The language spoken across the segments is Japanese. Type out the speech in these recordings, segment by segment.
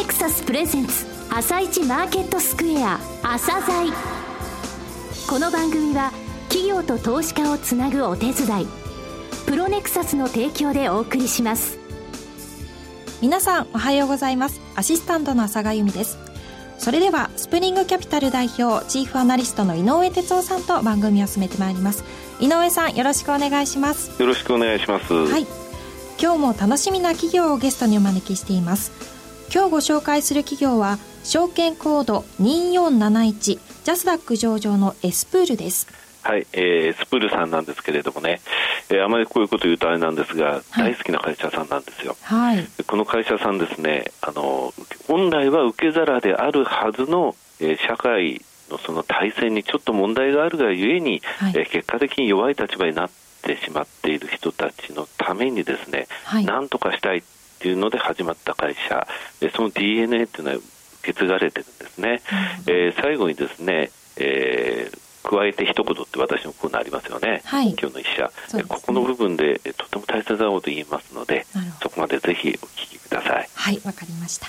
ネクサスプレゼンツ朝一マーケットスクエア朝鮮。この番組は企業と投資家をつなぐお手伝いプロネクサスの提供でお送りします。皆さんおはようございます。アシスタントの朝賀由美です。それではスプリングキャピタル代表チーフアナリストの井上哲夫さんと番組を進めてまいります。井上さんよろしくお願いします。よろしくお願いします。はい。今日も楽しみな企業をゲストにお招きしています今日ご紹介する企業は証券コード2471ジャスダック上場のエスプールです。はい、えー、スプールさんなんですけれどもね、えー、あまりこういうこと言うとあれなんですが、はい、大好きな会社さんなんですよ。はい、この会社さんですね、あの本来は受け皿であるはずの、えー、社会のその体制にちょっと問題があるがゆえに、はい、えー、結果的に弱い立場になってしまっている人たちのためにですね、はい、なんとかしたいっていうので始まった会社、えー、その DNA っていうのは受け継がれてるんですね。うん、えー、最後にですね、えー加えて一言って私のコーナーありますよね、はい、今日の一社、ね、ここの部分でとても大切なこと言いますのでそこまでぜひお聞きください。はいわかりました。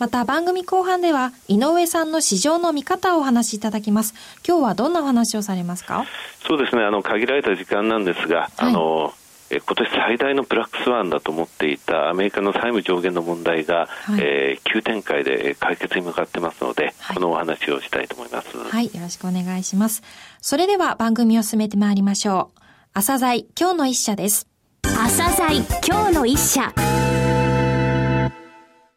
また番組後半では井上さんの市場の見方をお話しいただきます。今日はどんなお話をされますか？そうですね。あの限られた時間なんですが、はい、あの今年最大のブラックスワンだと思っていたアメリカの債務上限の問題が、はい、えー、急展開で解決に向かってますので、はい、このお話をしたいと思います。はい、よろしくお願いします。それでは番組を進めてまいりましょう。朝鮮今日の一社です。朝鮮今日の一社。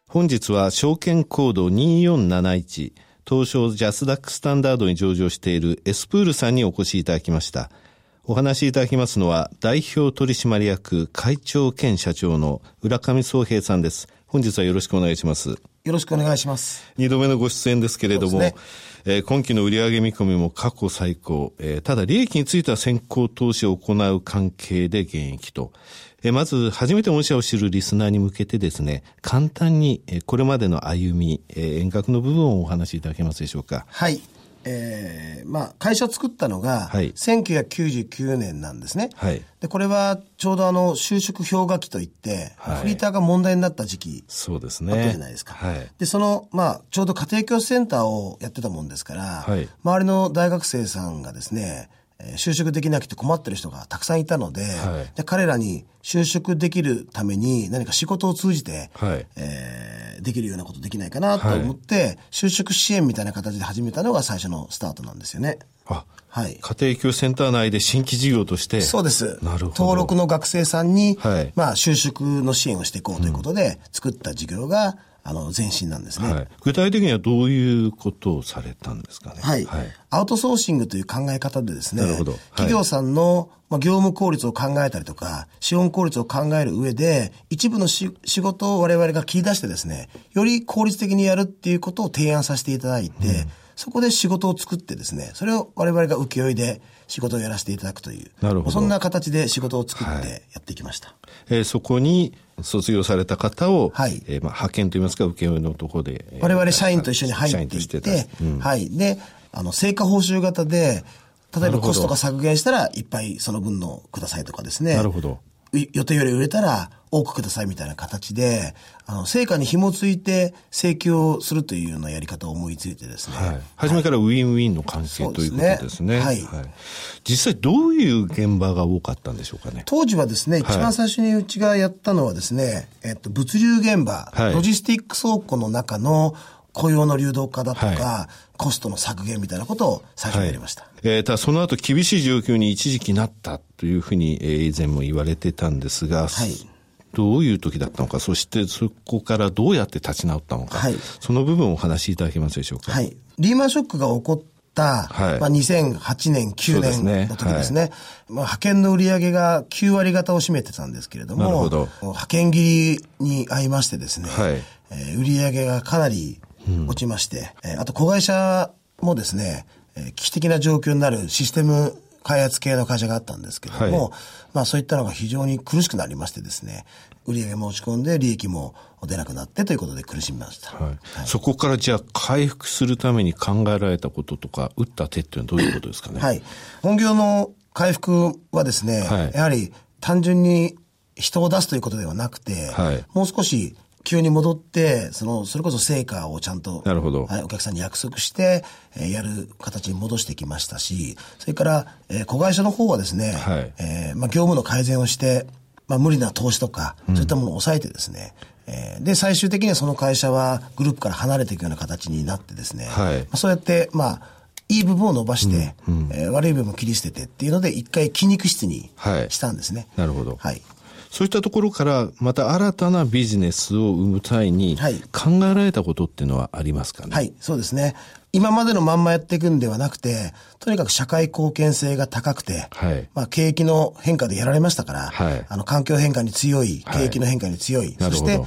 本日は証券コード2471東証ジャスダックスタンダードに上場しているエスプールさんにお越しいただきました。お話しいただきますのは、代表取締役会長兼社長の浦上総平さんです。本日はよろしくお願いします。よろしくお願いします。二度目のご出演ですけれども、ね、えー、今期の売上見込みも過去最高、えー、ただ利益については先行投資を行う関係で現役と、えー、まず初めて御社を知るリスナーに向けてですね、簡単に、えー、これまでの歩み、えー、遠隔の部分をお話しいただけますでしょうか。はい。えー、まあ、会社を作ったのが、1999年なんですね。はい、で、これはちょうどあの、就職氷河期といって、はい、フリーターが問題になった時期そうですね。あったじゃないですか。はい、で、その、まあ、ちょうど家庭教師センターをやってたもんですから、はい、周りの大学生さんがですね、就職できなくて困ってる人がたくさんいたのではい、で彼らに就職できるために何か仕事を通じて、はい、えー、できるようなことできないかなと思って、はい、就職支援みたいな形で始めたのが最初のスタートなんですよね。あはい、家庭教師センター内で新規事業として。そうです。なるほど。登録の学生さんに、はい、まあ、就職の支援をしていこうということで作った事業が、あの、前身なんですね、はい。具体的にはどういうことをされたんですかね？はい。はい、アウトソーシングという考え方でですね、なるほど。企業さんの、まあ、業務効率を考えたりとか、資本効率を考える上で、一部の仕事を我々が切り出してですね、より効率的にやるっていうことを提案させていただいて、うん、そこで仕事を作ってですね、それを我々が請負で仕事をやらせていただくという、なるほどそんな形で仕事を作ってやっていきました。はい、えー、そこに、卒業された方を、はい、えー、まあ、派遣といいますか、請負のところで。我々社員と一緒に入っていって、うん、はい。で、あの、成果報酬型で、例えばコストが削減したら、いっぱいその分のくださいとかですね。なるほど。予定より売れたら多くくださいみたいな形で、あの、成果に紐付いて請求をするというようなやり方を思いついてですね。はい。初めからウィンウィンの関係、はい、ということですね。はい、はい。実際どういう現場が多かったんでしょうかね。当時はですね、一番最初にうちがやったのはですね、えっと、物流現場、はい、ロジスティック倉庫の中の雇用の流動化だとか、はい、コストの削減みたいなことを最初にやりました。はい、えー、ただその後厳しい状況に一時期なったというふうに、えー、以前も言われてたんですが、はい、どういう時だったのか、そしてそこからどうやって立ち直ったのか、はい、その部分をお話しいただけますでしょうか？はい。リーマンショックが起こった、はい、まあ、2008年、9年の時ですね。すね。はい、まあ、派遣の売り上げが9割方を占めてたんですけれども、なるほど。派遣切りに合いましてですね、はい、えー、売り上げがかなり落ちまして、うん、えー、あと子会社もですね、えー、危機的な状況になるシステム開発系の会社があったんですけれども、はい、まあそういったのが非常に苦しくなりましてですね、売上も落ち込んで利益も出なくなってということで苦しみました。はいはい、そこからじゃあ回復するために考えられたこととか、打った手っていうのはどういうことですかね？はい。本業の回復はですね、はい、やはり単純に人を出すということではなくて、はい、もう少し急に戻って、その、それこそ成果をちゃんと、なるほど。はい、お客さんに約束して、えー、やる形に戻してきましたし、それから、えー、子会社の方はですね、はい、えー、まあ、業務の改善をして、まあ、無理な投資とか、そういったものを抑えてですね、うん、えー、で、最終的にはその会社はグループから離れていくような形になってですね、はい、まあ、そうやって、まあ、いい部分を伸ばして、うんうん、えー、悪い部分を切り捨ててっていうので、一回筋肉質にしたんですね。はい、なるほど。はい。そういったところからまた新たなビジネスを生む際に考えられたことっていうのはありますかね、はい、そうですね。今までのまんまやっていくんではなくて、とにかく社会貢献性が高くて、はい、まあ景気の変化でやられましたから、はい、あの環境変化に強い、景気の変化に強い、はい、そして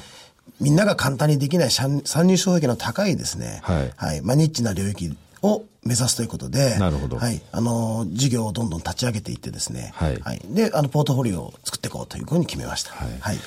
みんなが簡単にできない参入障壁の高いですね、はい、はい、まあニッチな領域を目指すということで、なるほど。はい。あの、事業をどんどん立ち上げていってですね、はい。はい、で、あの、ポートフォリオを作っていこうというふうに決めました。はい。はい、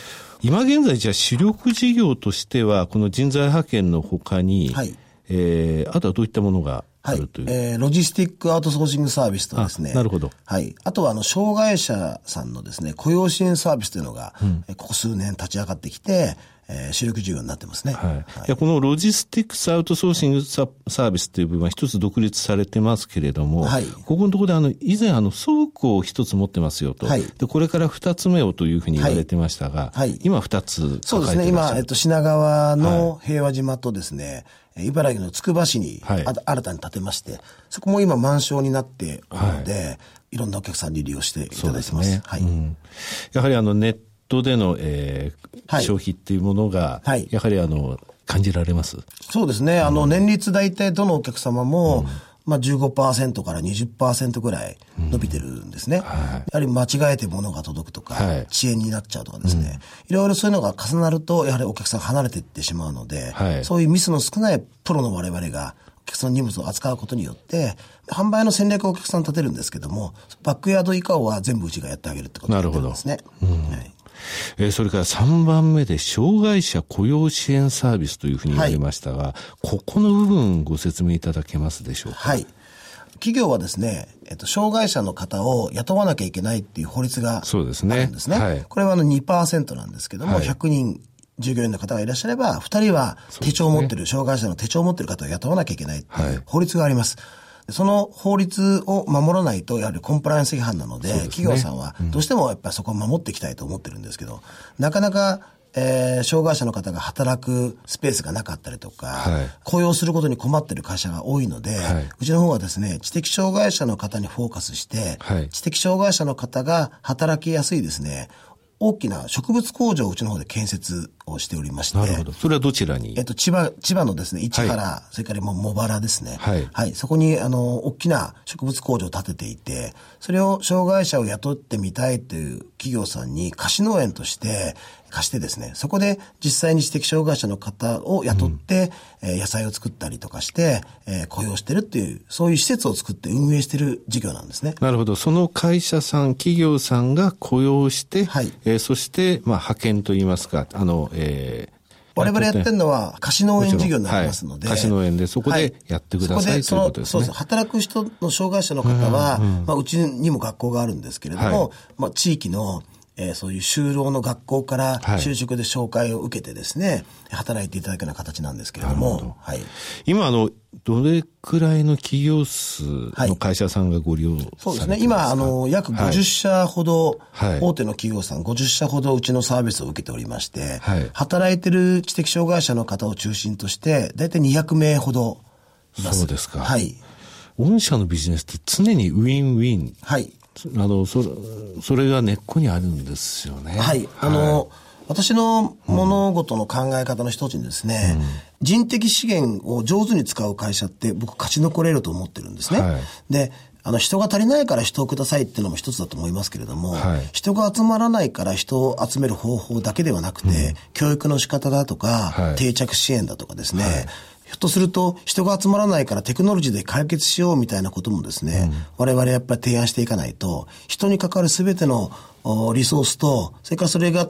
今現在、じゃあ主力事業としては、この人材派遣のほかに、はい。えー、あとはどういったものがあるという、はい、えー、ロジスティックアウトソーシングサービスとですね。なるほど。はい。あとは、あの、障害者さんのですね、雇用支援サービスというのが、うん、ここ数年立ち上がってきて、えー、主力事業になってますね。はい。はい、このロジスティックスアウトソーシングサービスという部分は一つ独立されてますけれども、はい。ここのところであの、以前あの、倉庫を一つ持ってますよと。はい。で、これから二つ目をというふうに言われてましたが、はい。今二つそうですね。今、えっと、品川の平和島とですね、はい、茨城のつくば市に、はい、新たに建てまして、そこも今満床になっておるので、はい、いろんなお客さんに利用していただいてます。すね、はい、うん、やはりあのネットでの、えー、はい、消費っていうものが、はい、やはりあの、感じられます？そうですね。あの、年率大体どのお客様も、うん。まあ15%から20%ぐらい伸びてるんですね。うんはい、やはり間違えて物が届くとか、はい、遅延になっちゃうとかですね、うん、いろいろそういうのが重なると、やはりお客さん離れていってしまうので、はい、そういうミスの少ないプロの我々が、お客さんの荷物を扱うことによって、販売の戦略をお客さん立てるんですけども、バックヤード以下は全部うちがやってあげるってことになですね。なるほど。うんはいえー、それから3番目で、障害者雇用支援サービスというふうに言われましたが、はい、ここの部分ご説明いただけますでしょうか？はい。企業はですね、えっと、障害者の方を雇わなきゃいけないっていう法律があるんですね。すね。はい、これはあの2%なんですけども、はい、100人従業員の方がいらっしゃれば、2人は手帳を持ってる、ね、障害者の手帳を持ってる方を雇わなきゃいけないっていう法律があります。はいその法律を守らないと、やはりコンプライアンス違反なので、でね、企業さんはどうしてもやっぱりそこを守っていきたいと思ってるんですけど、なかなかえー、障害者の方が働くスペースがなかったりとか、はい、雇用することに困っている会社が多いので、はい、うちの方はですね、知的障害者の方にフォーカスして、はい、知的障害者の方が働きやすいですね、大きな植物工場をうちの方で建設をしておりまして。なるほど。それはどちらに？えっと、千葉、千葉のですね、市原、はい、それからも茂原ですね。はい。はい。そこに、あの、大きな植物工場を建てていて、それを障害者を雇ってみたいという企業さんに貸し農園として、貸してですね、そこで実際に知的障害者の方を雇って、うん、えー、野菜を作ったりとかして、えー、雇用してるっていう、そういう施設を作って運営してる事業なんですね。なるほど。その会社さん、企業さんが雇用して、はい、えー、そして、まあ、派遣といいますか、あの、えー、我々やってるのは貸し農園事業になりますので。はい、貸し農園でそこでやってください、はい、ということですね。そう。働く人の障害者の方は、うんうん、まあ、うちにも学校があるんですけれども、はい、まあ、地域のえー、そういう就労の学校から就職で紹介を受けてですね、はい、働いていただくような形なんですけれども、どはい、今あの、どれくらいの企業数の会社さんがご利用されてますか、はい、そうですね。今、あの、約50社ほど、はい、大手の企業さん50社ほどうちのサービスを受けておりまして、はい、働いてる知的障害者の方を中心として、だいたい200名ほどいます。そうですか。はい。御社のビジネスって常にウィンウィン。はい。あの、それ、それが根っこにあるんですよね。はい。あの、はい、私の物事の考え方の一つにですね、うん、人的資源を上手に使う会社って僕勝ち残れると思ってるんですね。はい、で、あの、人が足りないから人をくださいっていうのも一つだと思いますけれども、はい、人が集まらないから人を集める方法だけではなくて、うん、教育の仕方だとか、はい、定着支援だとかですね、ひょっとすると人が集まらないからテクノロジーで解決しようみたいなこともですね、うん、我々やっぱり提案していかないと、人に関わる全てのリソースと、それからそれが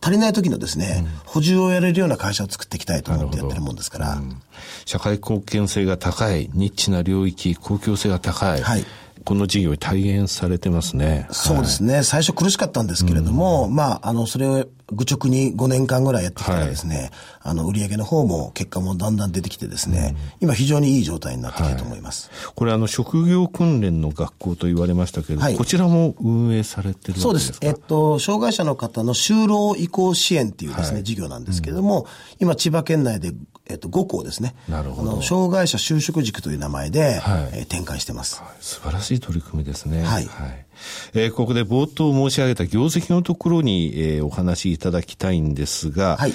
足りない時のですね、うん、補充をやれるような会社を作っていきたいと思ってやってるもんですから。うん、社会貢献性が高い、ニッチな領域、公共性が高い。はいこの事業に体現されてますね。そうですね。はい、最初苦しかったんですけれども、うん、まあ、あの、それを愚直に5年間ぐらいやってきたらですね、はい、あの、売上の方も結果もだんだん出てきてですね、うん、今非常にいい状態になってきたと思います。はい、これあの、職業訓練の学校と言われましたけど、はい、こちらも運営されてるそうです。えっと、障害者の方の就労移行支援っていうですね、事業なんですけれども、うん、今千葉県内でえっと、5校ですね。なるほど。障害者就職塾という名前で、はい、えー、展開してます、はい。素晴らしい取り組みですね。はい。はい、えー、ここで冒頭申し上げた業績のところに、えー、お話しいただきたいんですが、はい。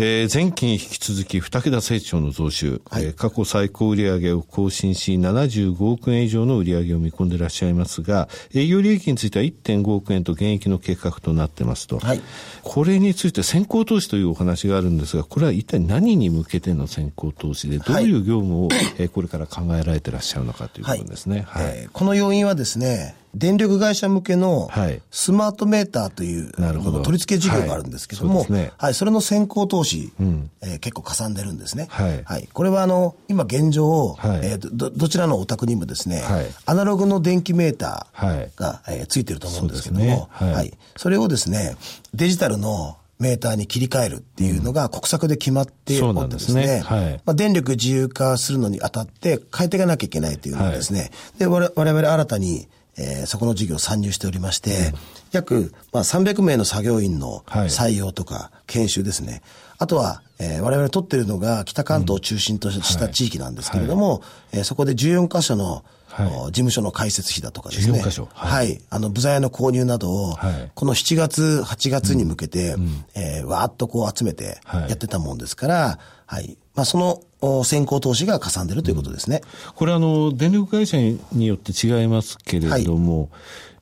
えー、前期に引き続き2桁成長の増収、はい、えー、過去最高売上を更新し75億円以上の売上を見込んでいらっしゃいますが、営業利益については1.5億円と現役の計画となってますと、はい、これについて先行投資というお話があるんですが、これは一体何に向けての先行投資で、どういう業務を、はい、えー、これから考えられていらっしゃるのかということですね。はい、えー、この要因はですね、電力会社向けのスマートメーターという、はい、取り付け事業があるんですけども、はい。そね、はい、それの先行投資、うん、えー、結構かさんでるんですね。はい。はい、これはあの、今現状、はい、えー、ど、どちらのお宅にもですね、はい、アナログの電気メーターが、はい、えー、ついてると思うんですけども、ね、はい、はい。それをですね、デジタルのメーターに切り替えるっていうのが国策で決まっておってですね、うん、すね。はい、まあ、電力自由化するのにあたって変えていかなきゃいけないというのですね、はい、で、我々新たにえー、そこの事業参入しておりまして、うん、約、まあ、300名の作業員の採用とか研修ですね。はい、あとは、えー、我々取ってるのが北関東を中心とした地域なんですけれども、うん。はい、えー、そこで14箇所の、はい、事務所の開設費だとかですね。はい、はい。あの、部材の購入などを、はい、この7月、8月に向けて、うん、えー、わーっとこう集めてやってたもんですから、はい。まあ、その先行投資がかさんでるということですね。うん、これあの、電力会社によって違いますけれども、はい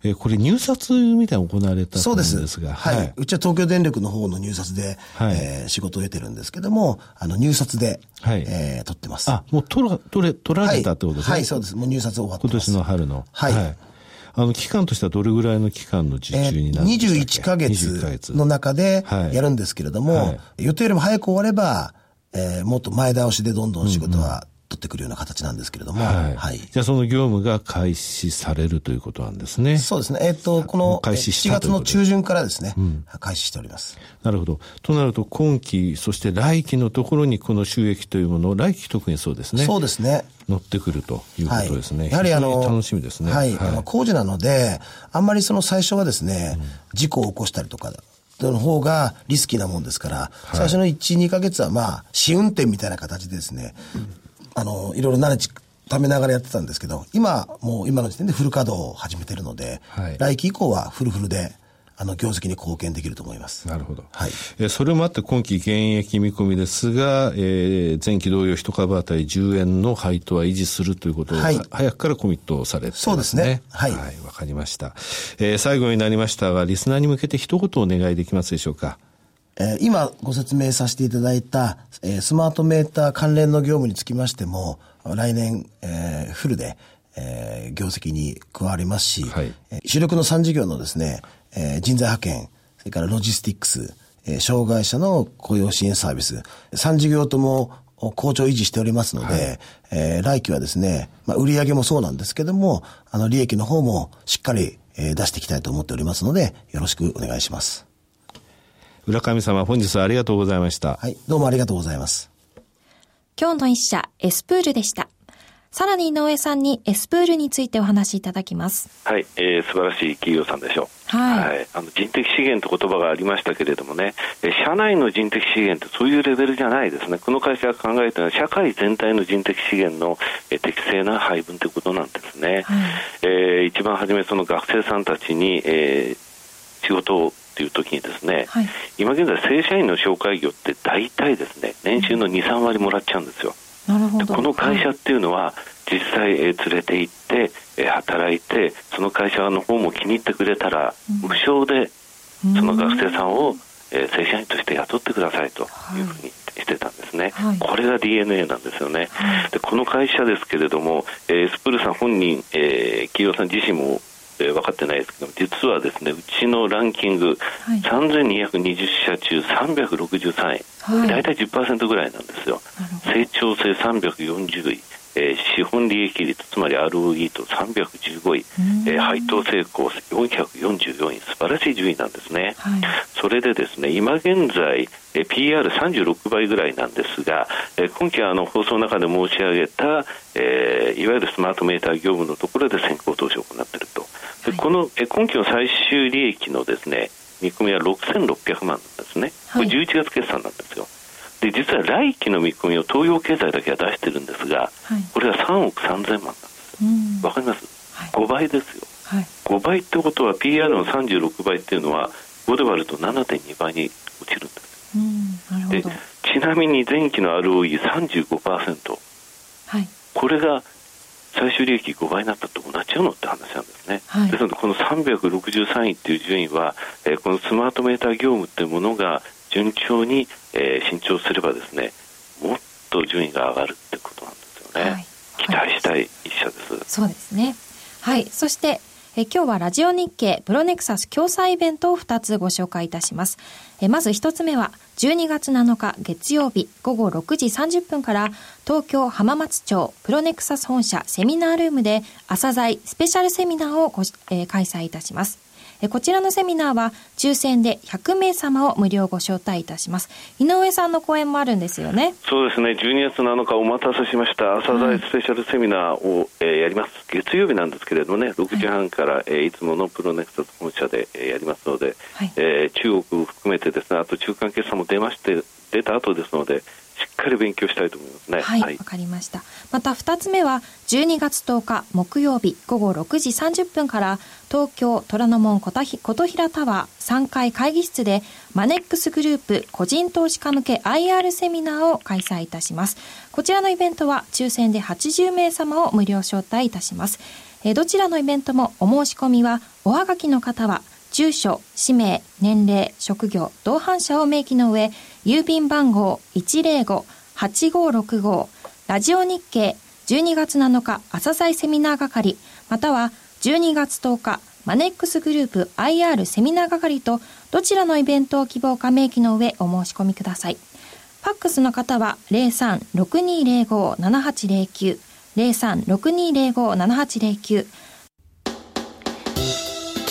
えこれ入札みたいな行われたそうです。ですが。はい。はい、うちは東京電力の方の入札で、はい、えー、仕事を得てるんですけども、あの、入札で、はい、えー、取ってます。あ、もう取ら、取れ、取られたってことですね、はい。はい、そうです。もう入札終わって今年の春の。はい。はい、あの、期間としてはどれぐらいの期間の受注になるんですか、えー、21ヶ月の中でやるんですけれども、はい、予定よりも早く終われば、えー、もっと前倒しでどんどん仕事は取ってくるような形なんですけれども、はい。はい、じゃあその業務が開始されるということなんですね。そうですね。えっ、ー、と、この開始7月の中旬からですね、うん、開始しております。なるほど。となると今期、そして来期のところにこの収益というものを、来期特にそうですね。そうですね。乗ってくるということですね。はい、やはりあの、楽しみですね。はい。はい、あの工事なので、あんまりその最初はですね、うん、事故を起こしたりとか、の方がリスキーなもんですから、はい、最初の1、2ヶ月はまあ、試運転みたいな形でですね、うん、あの、いろいろ慣れち、ためながらやってたんですけど、今、もう今の時点でフル稼働を始めてるので、はい、来期以降はフルフルで、あの、業績に貢献できると思います。なるほど。はい。えそれもあって今期現役見込みですが、えー、前期同様一株当たり10円の配当は維持するということを、はい、早くからコミットされてね。そうですね。はい。はい、わかりました。えー、最後になりましたが、リスナーに向けて一言お願いできますでしょうか？えー、今ご説明させていただいた、えー、スマートメーター関連の業務につきましても、来年、えー、フルで、えー、業績に加わりますし、はい、主力の3事業のですね、えー、人材派遣、それからロジスティックス、えー、障害者の雇用支援サービス、3事業とも好調維持しておりますので、はい、えー、来期はですね、まあ、売上もそうなんですけども、あの、利益の方もしっかり、えー、出していきたいと思っておりますので、よろしくお願いします。浦上様、本日はありがとうございました。はい、どうもありがとうございます。今日の一社、エスプールでした。さらに井上さんにエスプールについてお話しいただきます。はい、えー、素晴らしい企業さんでしょう。はい、はい、あの人的資源と言葉がありましたけれどもね、え社内の人的資源ってそういうレベルじゃないですね。この会社が考えたのは社会全体の人的資源の、え適正な配分ということなんですね。はい、えー、一番初めその学生さんたちに、えー、仕事をっていう時にですね、はい、今現在正社員の紹介業って大体ですね年収の23割もらっちゃうんですよ。なるほど。この会社っていうのは、実際、えー、連れて行って、えー、働いてその会社の方も気に入ってくれたら、無償でその学生さんを、えー、正社員として雇ってくださいというふうにしてたんですね、はい、これが DNA なんですよね、はい、でこの会社ですけれども、えー、スプールさん本人、えー、企業さん自身もえー、分かってないですけど実はですねうちのランキング、はい、3220社中363位、はい、大体10%ぐらいなんですよ。成長性340位えー、資本利益率つまり ROE と315位、えー、配当成功444位素晴らしい順位なんですね、はい、それでですね今現在、えー、PR36 倍ぐらいなんですが、えー、今期あの放送の中で申し上げた、えー、いわゆるスマートメーター業務のところで先行投資を行っているとで、この、えー、今期の最終利益のですね見込みは6600万なんですね、これ11月決算なんですよ。で実は来期の見込みを東洋経済だけは出してるんですが、はい、これは3億3000万なんです。わ、かります、はい、5倍ですよ、はい、5倍ってことは PR の36倍っていうのは5で割ると7.2倍に落ちるんです、うん、でちなみに前期の ROE35%、はい、これが最終利益5倍になったと同じようなって話なんですね、はい、ですのでこの363位っていう順位は、えー、このスマートメーター業務っていうものが順調に、えー、伸長すればですねもっと順位が上がるってことなんですよね、はい、期待したい一社です、そうですね。はい。そしてえ今日はラジオ日経プロネクサス共催イベントを2つご紹介いたします。えまず1つ目は12月7日月曜日午後6時30分から東京浜松町プロネクサス本社セミナールームで朝剤スペシャルセミナーをご、えー、開催いたします。こちらのセミナーは抽選で100名様を無料ご招待いたします。井上さんの講演もあるんですよね？そうですね。12月7日お待たせしました。朝鮮スペシャルセミナーを、えー、やります。月曜日なんですけれどもね、6時半から、はいえー、いつものプロネクサス本社で、えー、やりますので、はい、えー、中国含めてですね、あと中間決算も出まして、出た後ですので、しっかり勉強したいと思いますね。はい、わ、はい、かりました。また二つ目は12月10日木曜日午後6時30分から東京虎ノ門琴平タワー3階会議室でマネックスグループ個人投資家向け IR セミナーを開催いたします。こちらのイベントは抽選で80名様を無料招待いたします。えどちらのイベントもお申し込みはおはがきの方は住所、氏名、年齢、職業、同伴者を明記の上、郵便番号105-8565ラジオ日経12月7日朝鮮セミナー係または12月10日マネックスグループ IR セミナー係とどちらのイベントを希望か明記の上お申し込みください。ファックスの方は03-6205-7809 03-6205-7809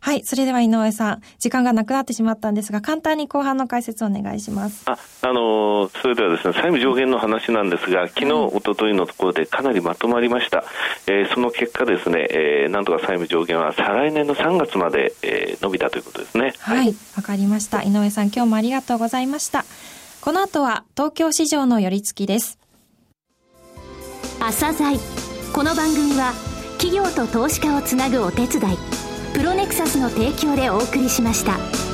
はい。それでは井上さん、時間がなくなってしまったんですが、簡単に後半の解説をお願いします。あ、あのー、それではですね、債務上限の話なんですが、昨日、おとといのところでかなりまとまりました。えー、その結果ですね、えー、なんとか債務上限は再来年の3月まで、えー、伸びたということですね。はい。わ、はい、かりました。井上さん、今日もありがとうございました。この後は、東京市場の寄り付きです。朝鮮この番組は、企業と投資家をつなぐお手伝い。プロネクサスの提供でお送りしました。